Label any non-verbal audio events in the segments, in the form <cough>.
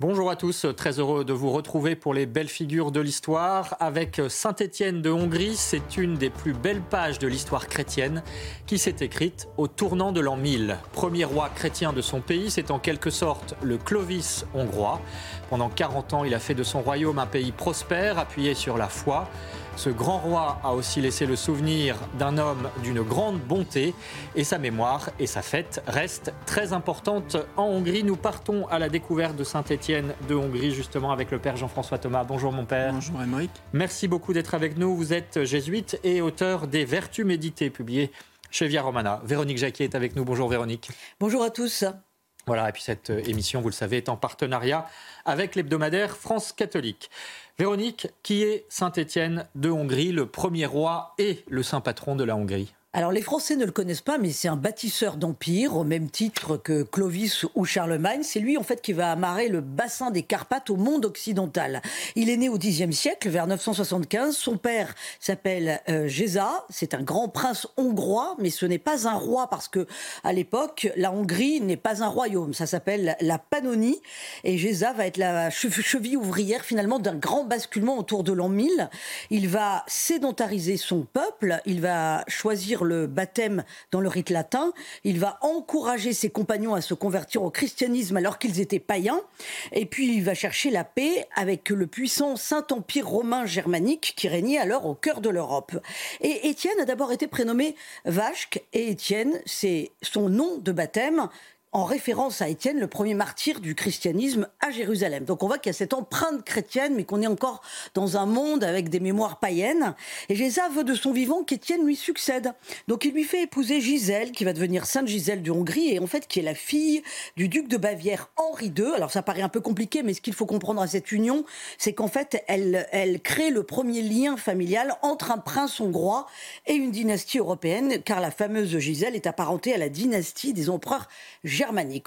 Bonjour à tous, très heureux de vous retrouver pour les belles figures de l'histoire. Avec Saint-Étienne de Hongrie, c'est une des plus belles pages de l'histoire chrétienne qui s'est écrite au tournant de l'an 1000. Premier roi chrétien de son pays, c'est en quelque sorte le Clovis hongrois. Pendant 40 ans, il a fait de son royaume un pays prospère, appuyé sur la foi. Ce grand roi a aussi laissé le souvenir d'un homme d'une grande bonté et sa mémoire et sa fête restent très importantes en Hongrie. Nous partons à la découverte de Saint-Étienne de Hongrie justement avec le père Jean-François Thomas. Bonjour mon père. Bonjour Émeric. Merci beaucoup d'être avec nous. Vous êtes jésuite et auteur des Vertus méditées publiées chez Via Romana. Véronique Jacquet est avec nous. Bonjour Véronique. Bonjour à tous. Voilà, et puis cette émission, vous le savez, est en partenariat avec l'hebdomadaire France catholique. Véronique, qui est Saint-Étienne de Hongrie, le premier roi et le saint patron de la Hongrie? Alors les Français ne le connaissent pas, mais c'est un bâtisseur d'empire au même titre que Clovis ou Charlemagne. C'est lui en fait qui va amarrer le bassin des Carpates au monde occidental. Il est né au Xe siècle, vers 975. Son père s'appelle euh, Géza. C'est un grand prince hongrois, mais ce n'est pas un roi parce que à l'époque la Hongrie n'est pas un royaume. Ça s'appelle la Pannonie et Géza va être la cheville ouvrière finalement d'un grand basculement autour de l'an 1000. Il va sédentariser son peuple. Il va choisir le baptême dans le rite latin. Il va encourager ses compagnons à se convertir au christianisme alors qu'ils étaient païens. Et puis il va chercher la paix avec le puissant Saint-Empire romain germanique qui régnait alors au cœur de l'Europe. Et Étienne a d'abord été prénommé Vache et Étienne, c'est son nom de baptême en référence à Étienne, le premier martyr du christianisme à Jérusalem. Donc on voit qu'il y a cette empreinte chrétienne, mais qu'on est encore dans un monde avec des mémoires païennes. Et Géza veut de son vivant qu'Étienne lui succède. Donc il lui fait épouser Gisèle, qui va devenir Sainte Gisèle de Hongrie, et en fait qui est la fille du duc de Bavière Henri II. Alors ça paraît un peu compliqué, mais ce qu'il faut comprendre à cette union, c'est qu'en fait elle, elle crée le premier lien familial entre un prince hongrois et une dynastie européenne, car la fameuse Gisèle est apparentée à la dynastie des empereurs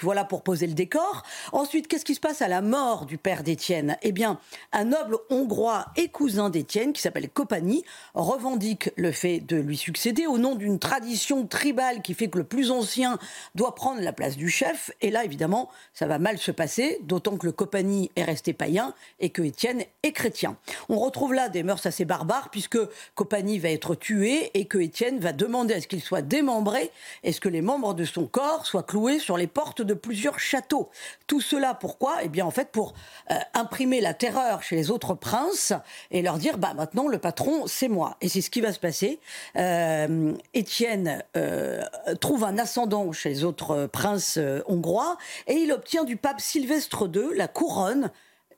Voilà pour poser le décor. Ensuite, qu'est-ce qui se passe à la mort du père d'Étienne? Eh bien, un noble hongrois et cousin d'Étienne, qui s'appelle Copani, revendique le fait de lui succéder au nom d'une tradition tribale qui fait que le plus ancien doit prendre la place du chef. Et là, évidemment, ça va mal se passer, d'autant que le Copani est resté païen et que Étienne est chrétien. On retrouve là des mœurs assez barbares, puisque Copani va être tué et que Étienne va demander à ce qu'il soit démembré et ce que les membres de son corps soient cloués sur les portes de plusieurs châteaux. Tout cela pourquoi? Eh bien en fait pour euh, imprimer la terreur chez les autres princes et leur dire bah maintenant le patron c'est moi. Et c'est ce qui va se passer. Euh, Étienne euh, trouve un ascendant chez les autres princes hongrois et il obtient du pape Sylvestre II la couronne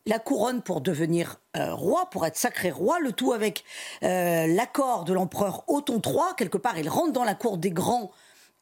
la couronne pour devenir roi, pour être sacré roi, le tout avec l'accord de l'empereur Othon III. Quelque part, il rentre dans la cour des grands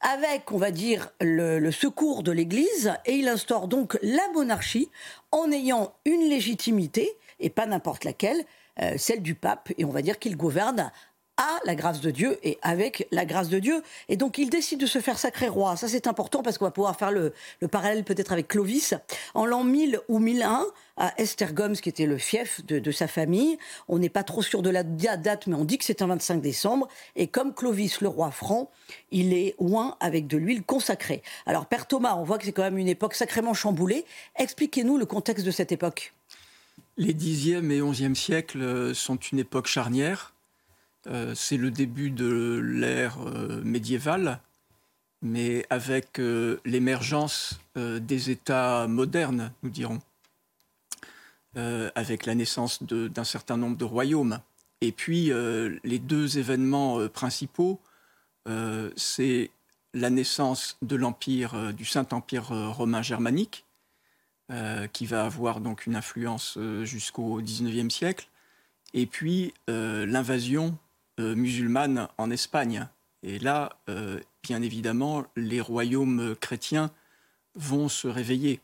avec, on va dire, le, secours de l'Église, et il instaure donc la monarchie en ayant une légitimité, et pas n'importe laquelle, euh, celle du pape, et on va dire qu'il gouverne à la grâce de Dieu et avec la grâce de Dieu. Et donc il décide de se faire sacré roi. Ça c'est important parce qu'on va pouvoir faire le, parallèle peut-être avec Clovis. En l'an 1000 ou 1001, à Estergom, qui était le fief de, sa famille, on n'est pas trop sûr de la date, mais on dit que c'est un 25 décembre. Et comme Clovis, le roi franc, il est oint avec de l'huile consacrée. Alors Père Thomas, on voit que c'est quand même une époque sacrément chamboulée. Expliquez-nous le contexte de cette époque. Les 10e et 11e siècles sont une époque charnière euh, c'est le début de l'ère euh, médiévale, mais avec euh, l'émergence des États modernes, nous dirons, avec la naissance d'un certain nombre de royaumes. Et puis, les deux événements principaux, c'est la naissance de l'empire, du Saint-Empire romain germanique, qui va avoir donc une influence jusqu'au XIXe siècle, et puis l'invasion euh, musulmane en Espagne. Et là, euh, bien évidemment, les royaumes chrétiens vont se réveiller.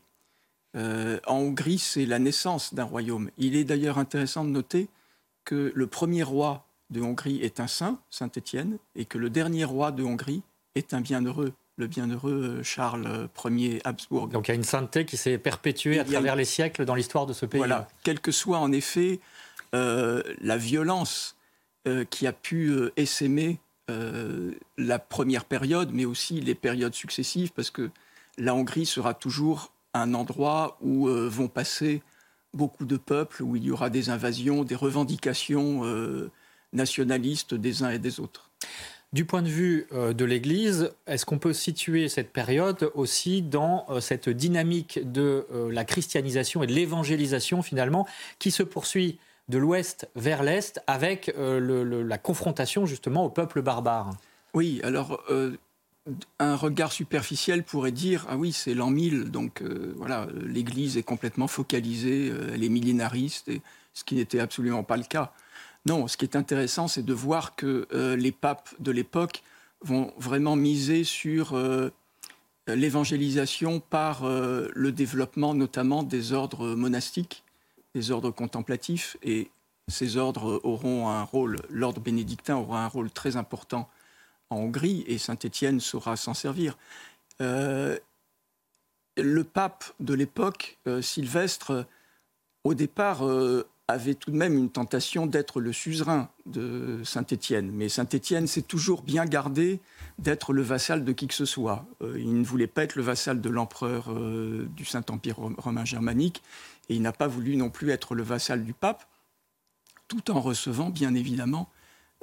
Euh, en Hongrie, c'est la naissance d'un royaume. Il est d'ailleurs intéressant de noter que le premier roi de Hongrie est un saint, Saint Étienne, et que le dernier roi de Hongrie est un bienheureux, le bienheureux Charles Ier Habsbourg. Donc il y a une sainteté qui s'est perpétuée à travers les siècles dans l'histoire de ce pays. Voilà, quelle que soit en effet euh, la violence euh, qui a pu euh, essaimer la première période, mais aussi les périodes successives, parce que la Hongrie sera toujours un endroit où vont passer beaucoup de peuples, où il y aura des invasions, des revendications nationalistes des uns et des autres. Du point de vue euh, de l'Église, est-ce qu'on peut situer cette période aussi dans euh, cette dynamique de euh, la christianisation et de l'évangélisation finalement qui se poursuit de l'ouest vers l'est avec la confrontation justement au peuple barbare Oui, alors un regard superficiel pourrait dire ah oui c'est l'an 1000 donc voilà l'Église est complètement focalisée, elle est millénariste, ce qui n'était absolument pas le cas. Non, ce qui est intéressant, c'est de voir que euh, les papes de l'époque vont vraiment miser sur euh, l'évangélisation par euh, le développement notamment des ordres monastiques, des ordres contemplatifs, et ces ordres auront un rôle, l'ordre bénédictin aura un rôle très important en Hongrie, et Saint-Étienne saura s'en servir. le pape de l'époque, Sylvestre, au départ, avait tout de même une tentation d'être le suzerain de Saint-Étienne. Mais Saint-Étienne s'est toujours bien gardé d'être le vassal de qui que ce soit. Euh, il ne voulait pas être le vassal de l'empereur euh, du Saint-Empire romain germanique, et il n'a pas voulu non plus être le vassal du pape, tout en recevant bien évidemment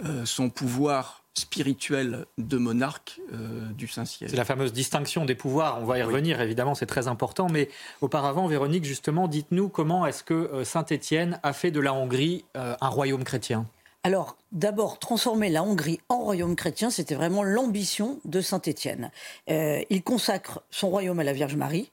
euh, son pouvoir spirituel de monarque euh, du Saint-Siège. C'est la fameuse distinction des pouvoirs, on va y revenir évidemment, c'est très important, mais auparavant, Véronique, justement, dites-nous comment est-ce que euh, Saint-Étienne a fait de la Hongrie euh, un royaume chrétien? Alors, d'abord, transformer la Hongrie en royaume chrétien, c'était vraiment l'ambition de Saint-Étienne. il consacre son royaume à la Vierge Marie.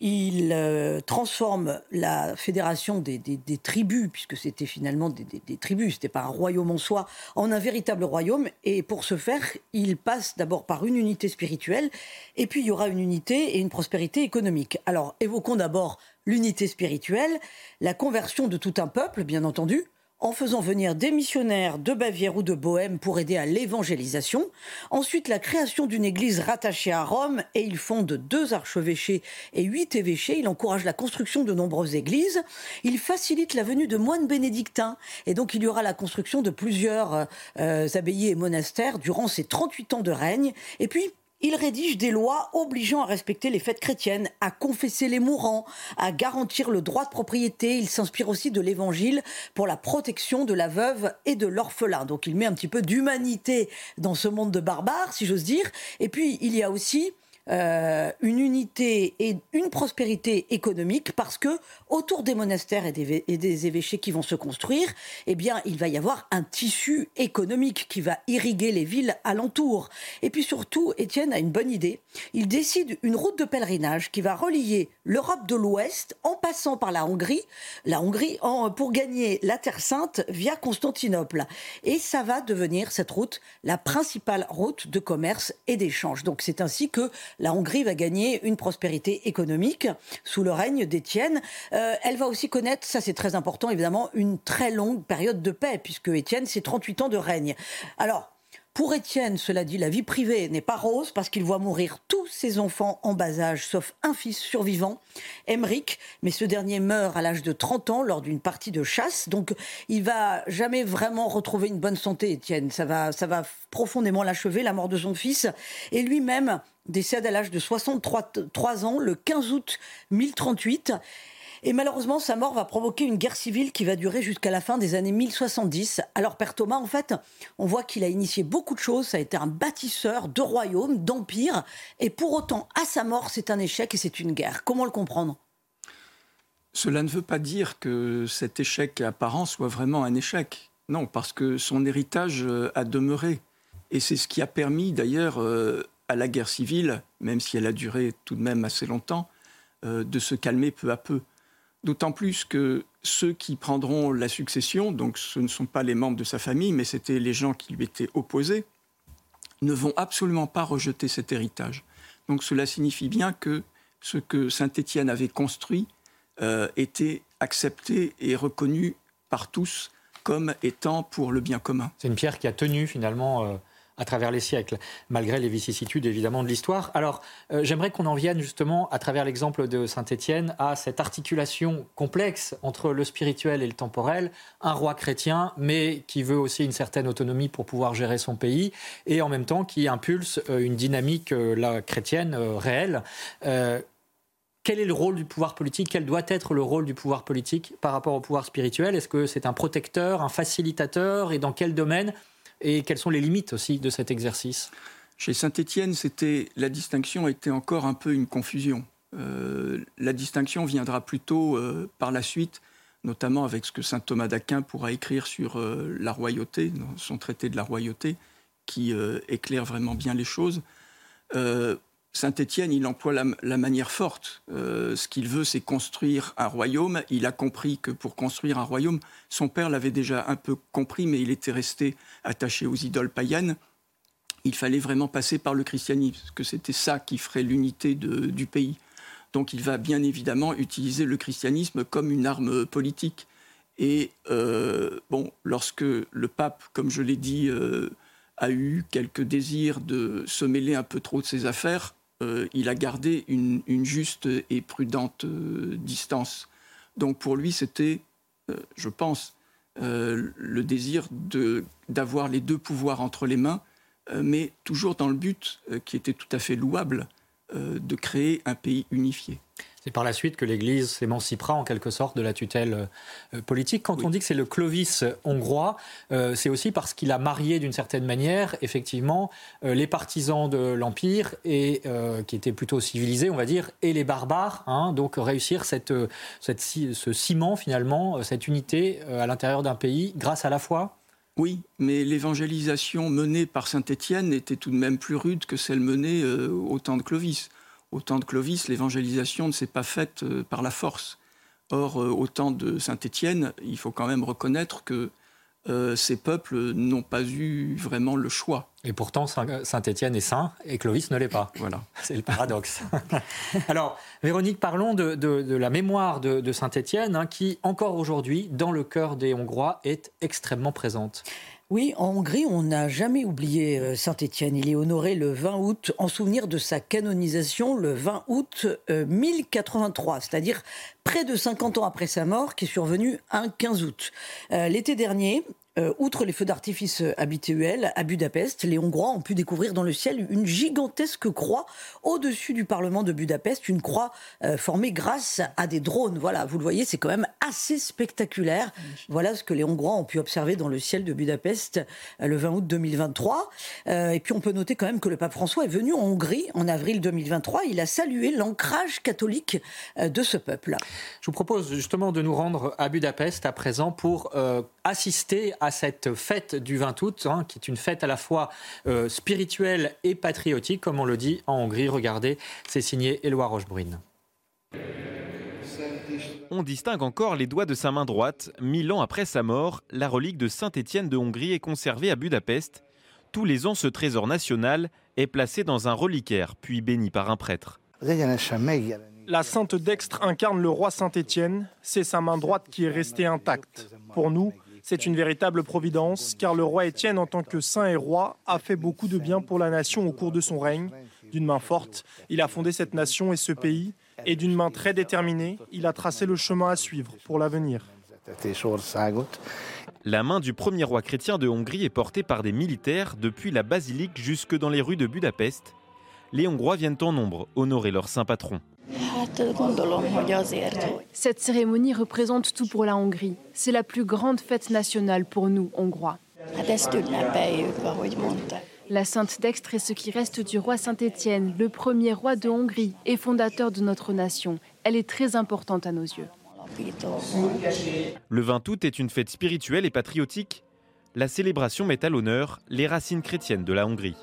Il euh, transforme la fédération des, tribus, puisque c'était finalement des, des tribus, c'était pas un royaume en soi, en un véritable royaume. Et pour ce faire, il passe d'abord par une unité spirituelle, et puis il y aura une unité et une prospérité économique. Alors, évoquons d'abord l'unité spirituelle, la conversion de tout un peuple, bien entendu, en faisant venir des missionnaires de Bavière ou de Bohême pour aider à l'évangélisation. Ensuite, la création d'une église rattachée à Rome et il fonde deux archevêchés et huit évêchés. Il encourage la construction de nombreuses églises. Il facilite la venue de moines bénédictins et donc il y aura la construction de plusieurs euh, abbayes et monastères durant ces 38 ans de règne. Et puis, il rédige des lois obligeant à respecter les fêtes chrétiennes, à confesser les mourants, à garantir le droit de propriété. Il s'inspire aussi de l'évangile pour la protection de la veuve et de l'orphelin. Donc il met un petit peu d'humanité dans ce monde de barbares, si j'ose dire. Et puis il y a aussi euh, une unité et une prospérité économique parce que autour des monastères et des, évêchés qui vont se construire, eh bien, il va y avoir un tissu économique qui va irriguer les villes alentours. Et puis surtout, Étienne a une bonne idée. Il décide une route de pèlerinage qui va relier l'Europe de l'Ouest en passant par la Hongrie, la Hongrie pour gagner la Terre Sainte via Constantinople. Et ça va devenir cette route la principale route de commerce et d'échange. Donc c'est ainsi que la Hongrie va gagner une prospérité économique sous le règne d'Étienne. Euh, elle va aussi connaître, ça c'est très important évidemment, une très longue période de paix, puisque Étienne, c'est 38 ans de règne. Alors, pour Étienne, cela dit, la vie privée n'est pas rose parce qu'il voit mourir tous ses enfants en bas âge, sauf un fils survivant, Emmerich, mais ce dernier meurt à l'âge de 30 ans lors d'une partie de chasse, donc il va jamais vraiment retrouver une bonne santé, Étienne. Ça va, ça va profondément l'achever, la mort de son fils, et lui-même décède à l'âge de 63 ans le 15 août 1038. Et malheureusement, sa mort va provoquer une guerre civile qui va durer jusqu'à la fin des années 1070. Alors Père Thomas, en fait, on voit qu'il a initié beaucoup de choses. Ça a été un bâtisseur de royaumes, d'empires. Et pour autant, à sa mort, c'est un échec et c'est une guerre. Comment le comprendre? Cela ne veut pas dire que cet échec apparent soit vraiment un échec. Non, parce que son héritage euh, a demeuré. Et c'est ce qui a permis d'ailleurs euh, à la guerre civile, même si elle a duré tout de même assez longtemps, euh, de se calmer peu à peu. D'autant plus que ceux qui prendront la succession, donc ce ne sont pas les membres de sa famille, mais c'était les gens qui lui étaient opposés, ne vont absolument pas rejeter cet héritage. Donc cela signifie bien que ce que Saint-Étienne avait construit euh, était accepté et reconnu par tous comme étant pour le bien commun. C'est une pierre qui a tenu finalement euh, à travers les siècles, malgré les vicissitudes évidemment de l'histoire. Alors, euh, j'aimerais qu'on en vienne justement, à travers l'exemple de Saint-Étienne, à cette articulation complexe entre le spirituel et le temporel. Un roi chrétien, mais qui veut aussi une certaine autonomie pour pouvoir gérer son pays, et en même temps qui impulse euh, une dynamique euh, la chrétienne réelle. quel est le rôle du pouvoir politique? Quel doit être le rôle du pouvoir politique par rapport au pouvoir spirituel? Est-ce que c'est un protecteur, un facilitateur? Et dans quel domaine et quelles sont les limites aussi de cet exercice? Chez Saint-Étienne, c'était la distinction était encore un peu une confusion. Euh, la distinction viendra plutôt euh, par la suite, notamment avec ce que saint Thomas d'Aquin pourra écrire sur euh, la royauté, son traité de la royauté, qui éclaire vraiment bien les choses. Saint-Étienne, il emploie la, manière forte. Euh, ce qu'il veut, c'est construire un royaume. Il a compris que pour construire un royaume, son père l'avait déjà un peu compris, mais il était resté attaché aux idoles païennes. Il fallait vraiment passer par le christianisme, que c'était ça qui ferait l'unité du pays. Donc il va bien évidemment utiliser le christianisme comme une arme politique. Et euh, bon, lorsque le pape, comme je l'ai dit, euh, a eu quelques désirs de se mêler un peu trop de ses affaires, euh, il a gardé une, juste et prudente euh, distance. Donc pour lui, c'était, euh, je pense, le désir d'avoir les deux pouvoirs entre les mains, mais toujours dans le but qui était tout à fait louable de créer un pays unifié. C'est par la suite que l'Église s'émancipera en quelque sorte de la tutelle euh, politique. Quand on dit que c'est le Clovis hongrois, euh, c'est aussi parce qu'il a marié d'une certaine manière, effectivement, euh, les partisans de l'Empire, et qui étaient plutôt civilisés, on va dire, et les barbares. Hein. donc réussir cette, ce ciment, finalement, cette unité à l'intérieur d'un pays grâce à la foi? Oui, mais l'évangélisation menée par Saint Étienne était tout de même plus rude que celle menée au temps de Clovis. Au temps de Clovis, l'évangélisation ne s'est pas faite euh, par la force. Or, euh, au temps de Saint-Étienne, il faut quand même reconnaître que euh, ces peuples n'ont pas eu vraiment le choix. Et pourtant, Saint-Étienne est saint et Clovis ne l'est pas. Voilà. <laughs> C'est le paradoxe. <laughs> Alors, Véronique, parlons de, la mémoire de, Saint-Étienne, hein, qui, encore aujourd'hui, dans le cœur des Hongrois, est extrêmement présente. Oui, en Hongrie, on n'a jamais oublié euh, Saint-Étienne. Il est honoré le 20 août en souvenir de sa canonisation le 20 août 1083, euh, c'est-à-dire près de 50 ans après sa mort, qui est survenue un 15 août. Euh, l'été dernier, euh, outre les feux d'artifice habituels, à Budapest, les Hongrois ont pu découvrir dans le ciel une gigantesque croix au-dessus du Parlement de Budapest, une croix euh, formée grâce à des drones. Voilà, vous le voyez, c'est quand même assez spectaculaire. Voilà ce que les Hongrois ont pu observer dans le ciel de Budapest euh, le 20 août 2023. et puis on peut noter quand même que le pape François est venu en Hongrie en avril 2023. Il a salué l'ancrage catholique de ce peuple. Je vous propose justement de nous rendre à Budapest à présent pour assister à cette fête du 20 août, hein, qui est une fête à la fois euh, spirituelle et patriotique, comme on le dit en Hongrie. Regardez, c'est signé Éloi Rochebrune. On distingue encore les doigts de sa main droite. Mille ans après sa mort, la relique de Saint-Étienne de Hongrie est conservée à Budapest. Tous les ans, ce trésor national est placé dans un reliquaire, puis béni par un prêtre. La Sainte Dextre incarne le roi Saint-Étienne. C'est sa main droite qui est restée intacte. Pour nous, c'est une véritable providence, car le roi Étienne, en tant que saint et roi, a fait beaucoup de bien pour la nation au cours de son règne. D'une main forte, il a fondé cette nation et ce pays, et d'une main très déterminée, il a tracé le chemin à suivre pour l'avenir. La main du premier roi chrétien de Hongrie est portée par des militaires depuis la basilique jusque dans les rues de Budapest. Les Hongrois viennent en nombre honorer leur saint patron. Cette cérémonie représente tout pour la Hongrie. C'est la plus grande fête nationale pour nous, Hongrois. La Sainte Dextre est ce qui reste du roi Saint-Étienne, le premier roi de Hongrie et fondateur de notre nation. Elle est très importante à nos yeux. Le 20 août est une fête spirituelle et patriotique. La célébration met à l'honneur les racines chrétiennes de la Hongrie.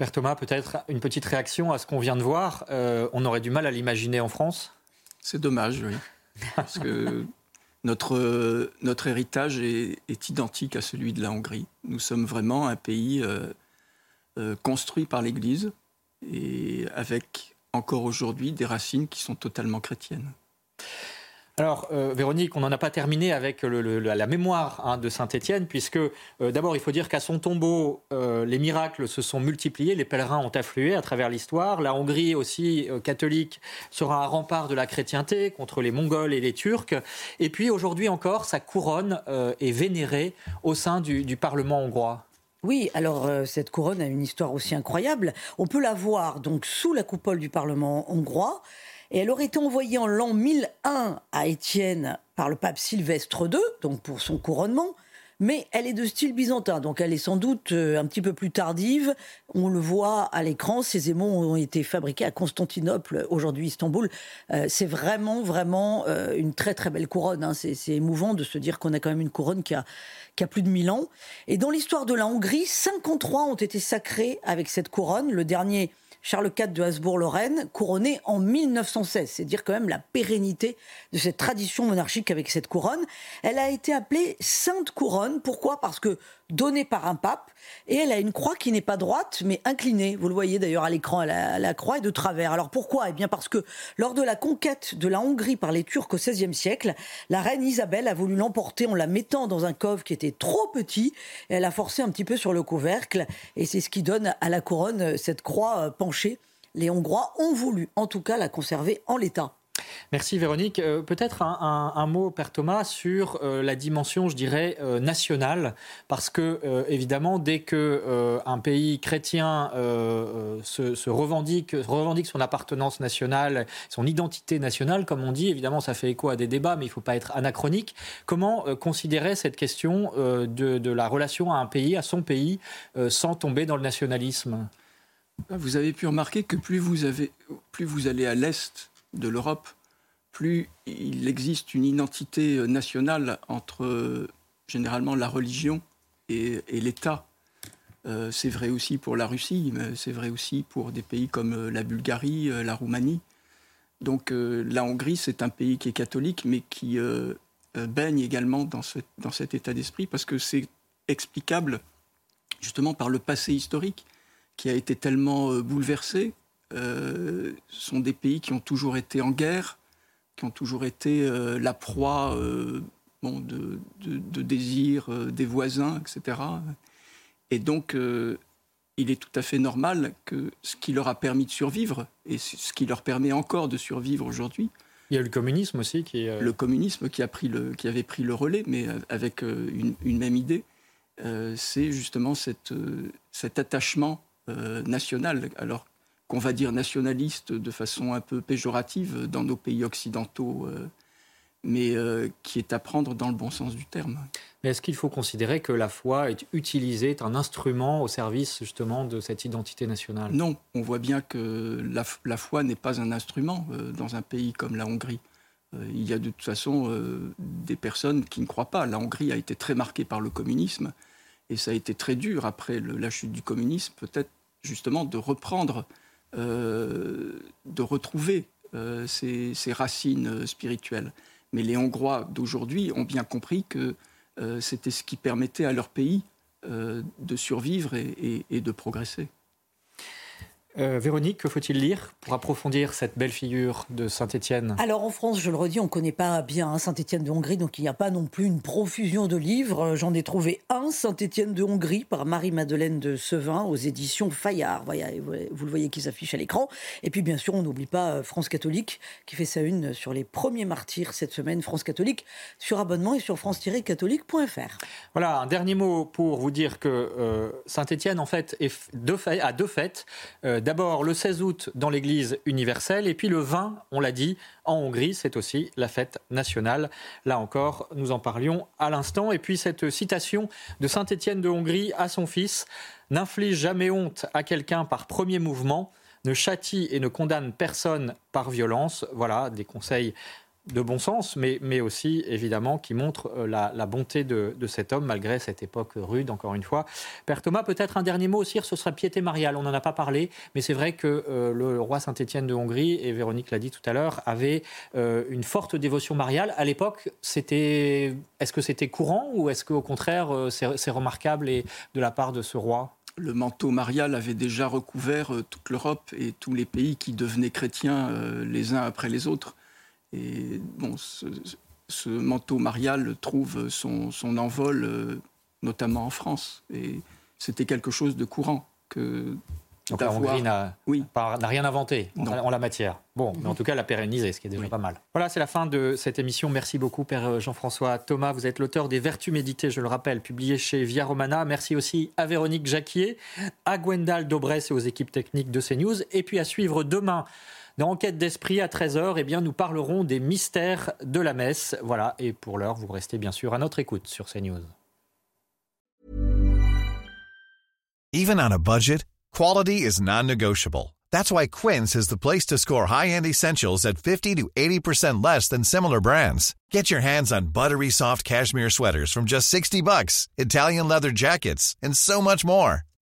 Père Thomas, peut-être une petite réaction à ce qu'on vient de voir. Euh, on aurait du mal à l'imaginer en France C'est dommage, oui. <laughs> Parce que notre, notre héritage est, identique à celui de la Hongrie. Nous sommes vraiment un pays construit par l'Église et avec encore aujourd'hui des racines qui sont totalement chrétiennes. Alors, euh, Véronique, on n'en a pas terminé avec la mémoire hein, de Saint-Étienne, puisque euh, d'abord, il faut dire qu'à son tombeau, euh, les miracles se sont multipliés, les pèlerins ont afflué à travers l'histoire. La Hongrie aussi, catholique, sera un rempart de la chrétienté contre les Mongols et les Turcs. Et puis, aujourd'hui encore, sa couronne est vénérée au sein du, Parlement hongrois. Oui, alors cette couronne a une histoire aussi incroyable. On peut la voir donc sous la coupole du Parlement hongrois. Et elle aurait été envoyée en l'an 1001 à Étienne par le pape Sylvestre II, donc pour son couronnement. Mais elle est de style byzantin, donc elle est sans doute euh, un petit peu plus tardive. On le voit à l'écran, ces aimants ont été fabriqués à Constantinople, aujourd'hui Istanbul. Euh, c'est vraiment, vraiment euh, une très, très belle couronne. Hein. C'est émouvant de se dire qu'on a quand même une couronne qui a, qui a plus de 1000 ans. Et dans l'histoire de la Hongrie, 53 ont été sacrés avec cette couronne. Le dernier Charles IV de Habsbourg-Lorraine, couronné en 1916. C'est dire quand même la pérennité de cette tradition monarchique avec cette couronne. Elle a été appelée Sainte Couronne. Pourquoi? Parce que donnée par un pape, et elle a une croix qui n'est pas droite, mais inclinée. Vous le voyez d'ailleurs à l'écran, la, croix est de travers. Alors pourquoi? Eh bien parce que lors de la conquête de la Hongrie par les Turcs au XVIe siècle, la reine Isabelle a voulu l'emporter en la mettant dans un coffre qui était trop petit, et elle a forcé un petit peu sur le couvercle, et c'est ce qui donne à la couronne cette croix euh, Les Hongrois ont voulu en tout cas la conserver en l'état. Merci Véronique. Euh, peut-être un, mot, Père Thomas, sur euh, la dimension, je dirais, euh, nationale, parce que évidemment, dès que un pays chrétien se, revendique, revendique son appartenance nationale, son identité nationale, comme on dit, évidemment, ça fait écho à des débats, mais il ne faut pas être anachronique. Comment considérer cette question de, la relation à un pays, à son pays, sans tomber dans le nationalisme? Vous avez pu remarquer que plus vous, allez à l'est de l'Europe, plus il existe une identité euh, nationale entre euh, généralement la religion et, l'État. Euh, c'est vrai aussi pour la Russie, mais c'est vrai aussi pour des pays comme la Bulgarie, la Roumanie. Donc la Hongrie, c'est un pays qui est catholique, mais qui baigne également dans cet état d'esprit, parce que c'est explicable justement par le passé historique qui a été tellement bouleversé, euh, sont des pays qui ont toujours été en guerre, qui ont toujours été euh, la proie euh, bon, de, de, désirs des voisins, etc. Et donc, il est tout à fait normal que ce qui leur a permis de survivre, et ce qui leur permet encore de survivre aujourd'hui, il y a le communisme aussi qui. Le communisme qui, a pris le, qui avait pris le relais, mais avec une, une même idée, c'est justement cette, cet attachement national. Alors qu'on va dire nationaliste de façon un peu péjorative dans nos pays occidentaux, euh, mais euh, qui est à prendre dans le bon sens du terme. Mais est-ce qu'il faut considérer que la foi est utilisée, est un instrument au service justement de cette identité nationale? Non, on voit bien que la, foi n'est pas un instrument euh, dans un pays comme la Hongrie. il y a de toute façon des personnes qui ne croient pas. La Hongrie a été très marquée par le communisme et ça a été très dur après la chute du communisme, peut-être justement de reprendre euh, de retrouver euh, ces, racines euh, spirituelles. Mais les Hongrois d'aujourd'hui ont bien compris que c'était ce qui permettait à leur pays de survivre et de progresser. Euh, Véronique, que faut-il lire pour approfondir cette belle figure de Saint-Étienne? Alors en France, je le redis, on ne connaît pas bien Saint-Étienne de Hongrie, donc il n'y a pas non plus une profusion de livres. J'en ai trouvé un, Saint-Étienne de Hongrie, par Marie-Madeleine de Sevin, aux éditions Fayard. Voilà, vous le voyez qui s'affiche à l'écran. Et puis bien sûr, on n'oublie pas euh, France catholique, qui fait sa une sur les premiers martyrs cette semaine, France catholique, sur abonnement et sur france-catholique.fr. Voilà, un dernier mot pour vous dire que euh, Saint-Étienne, en fait, est a deux fêtes. D'abord le 16 août dans l'Église universelle et puis le 20, on l'a dit, en Hongrie, c'est aussi la fête nationale. Là encore, nous en parlions à l'instant. Et puis cette citation de Saint Étienne de Hongrie à son fils N'inflige jamais honte à quelqu'un par premier mouvement, ne châtie et ne condamne personne par violence. Voilà des conseils de bon sens, mais, mais aussi évidemment qui montre euh, la, bonté de, de, cet homme malgré cette époque rude, encore une fois. Père Thomas, peut-être un dernier mot aussi, ce serait piété mariale. On n'en a pas parlé, mais c'est vrai que euh, le roi Saint-Étienne de Hongrie, et Véronique l'a dit tout à l'heure, avait euh, une forte dévotion mariale. À l'époque, c'était, est-ce que c'était courant ou est-ce qu'au contraire, euh, c'est remarquable et de la part de ce roi? Le manteau marial avait déjà recouvert toute l'Europe et tous les pays qui devenaient chrétiens les uns après les autres. Et bon, ce, manteau marial trouve son, son envol euh, notamment en France. Et c'était quelque chose de courant que donc la Hongrie n'a oui. rien inventé en, la matière. Bon, mais en tout cas, l'a pérenniser, ce qui est déjà pas mal. Voilà, c'est la fin de cette émission. Merci beaucoup, Père Jean-François Thomas. Vous êtes l'auteur des Vertus méditées, je le rappelle, publié chez Via Romana. Merci aussi à Véronique Jacquier, à Gwendal Dobrès et aux équipes techniques de CNews. Et puis à suivre demain dans Enquête d'esprit à 13h, eh bien, nous parlerons des mystères de la messe. Voilà, et pour l'heure, vous restez bien sûr à notre écoute sur CNews. Even on a budget, quality is non-negotiable. That's why Quince is the place to score high-end essentials at 50 to 80% less than similar brands. Get your hands on buttery soft cashmere sweaters from just 60 bucks, Italian leather jackets, and so much more.